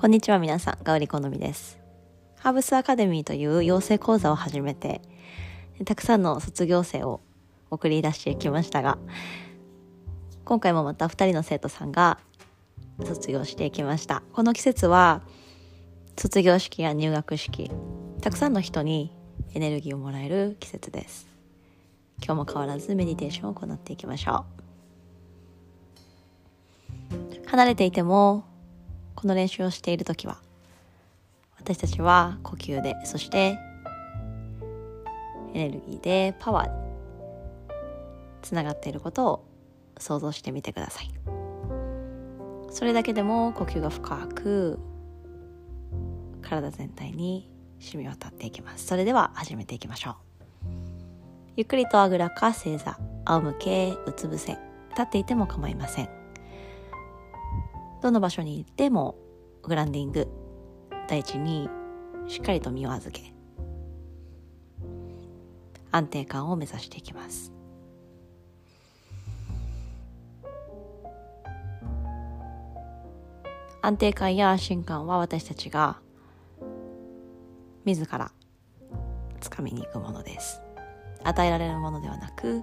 こんにちは皆さん、ガウリ好みです。ハーブスアカデミーという養成講座を始めて、たくさんの卒業生を送り出してきましたが、今回もまた2人の生徒さんが卒業していきました。この季節は、卒業式や入学式、たくさんの人にエネルギーをもらえる季節です。今日も変わらずメディテーションを行っていきましょう。離れていてもこの練習をしている時は私たちは呼吸でそしてエネルギーでパワーでつながっていることを想像してみてください。それだけでも呼吸が深く体全体に染み渡っていきます。それでは始めていきましょう。ゆっくりとあぐらか正座仰向けうつ伏せ立っていても構いません。どの場所に行ってもグランディング大地にしっかりと身を預け安定感を目指していきます。安定感や安心感は私たちが自らつかみに行くものです。与えられるものではなく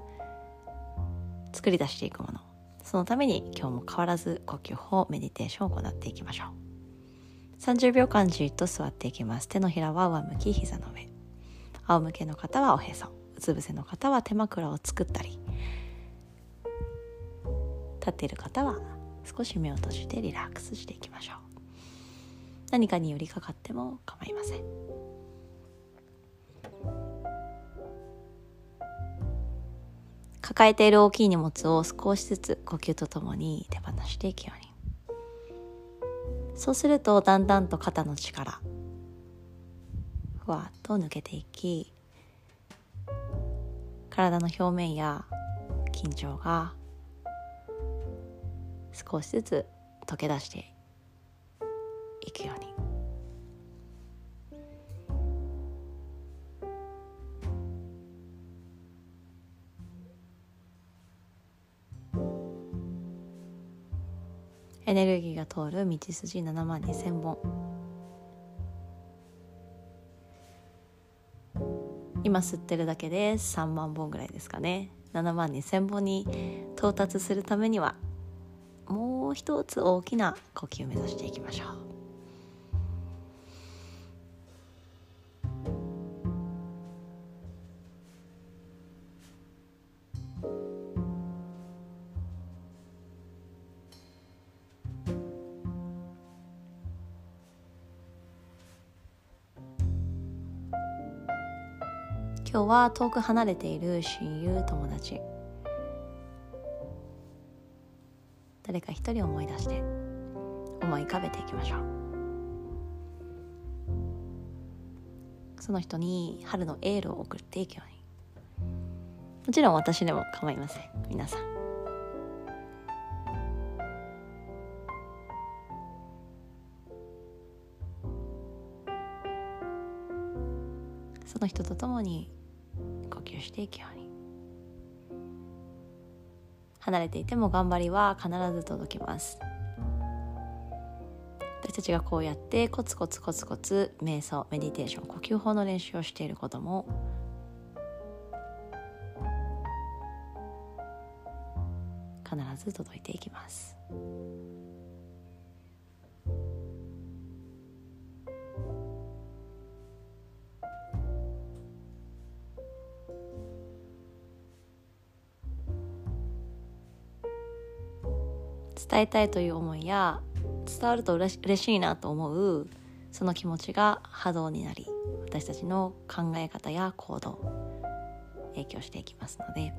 作り出していくもの。そのために今日も変わらず呼吸法メディテーションを行っていきましょう。30秒間じっと座っていきます。手のひらは上向き膝の上。仰向けの方はおへそ。うつ伏せの方は手枕を作ったり。立っている方は少し目を閉じてリラックスしていきましょう。何かに寄りかかっても構いません。抱えている大きい荷物を少しずつ呼吸とともに手放していくように。そうするとだんだんと肩の力ふわっと抜けていき体の表面や緊張が少しずつ溶け出していくように。エネルギーが通る道筋7万2,000本。今吸ってるだけで3万本ぐらいですかね。7万2,000本に到達するためにはもう一つ大きな呼吸を目指していきましょう。今日は遠く離れている親友友達。誰か一人思い出して思い浮かべていきましょう。その人に春のエールを送っていくように。もちろん私でも構いません。皆さん。その人と共に呼吸していくように離れていても頑張りは必ず届きます私たちがこうやってコツコツコツコツ瞑想メディテーション呼吸法の練習をしていることも必ず届いていきます。伝えたいという思いや伝わるとうれしいなと思うその気持ちが波動になり私たちの考え方や行動影響していきますので。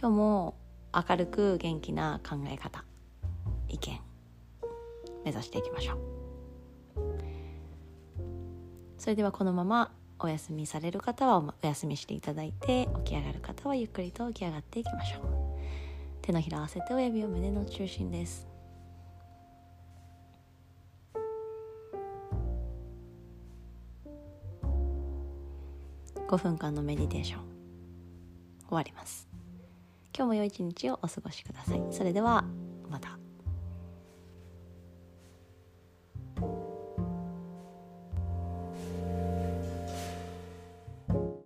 今日も明るく元気な考え方意見目指していきましょう。それではこのままお休みされる方はお休みしていただいて起き上がる方はゆっくりと起き上がっていきましょう。手のひら合わせて親指を胸の中心です。5分間のメディテーション。終わります。今日も良い一日をお過ごしください。それではまた。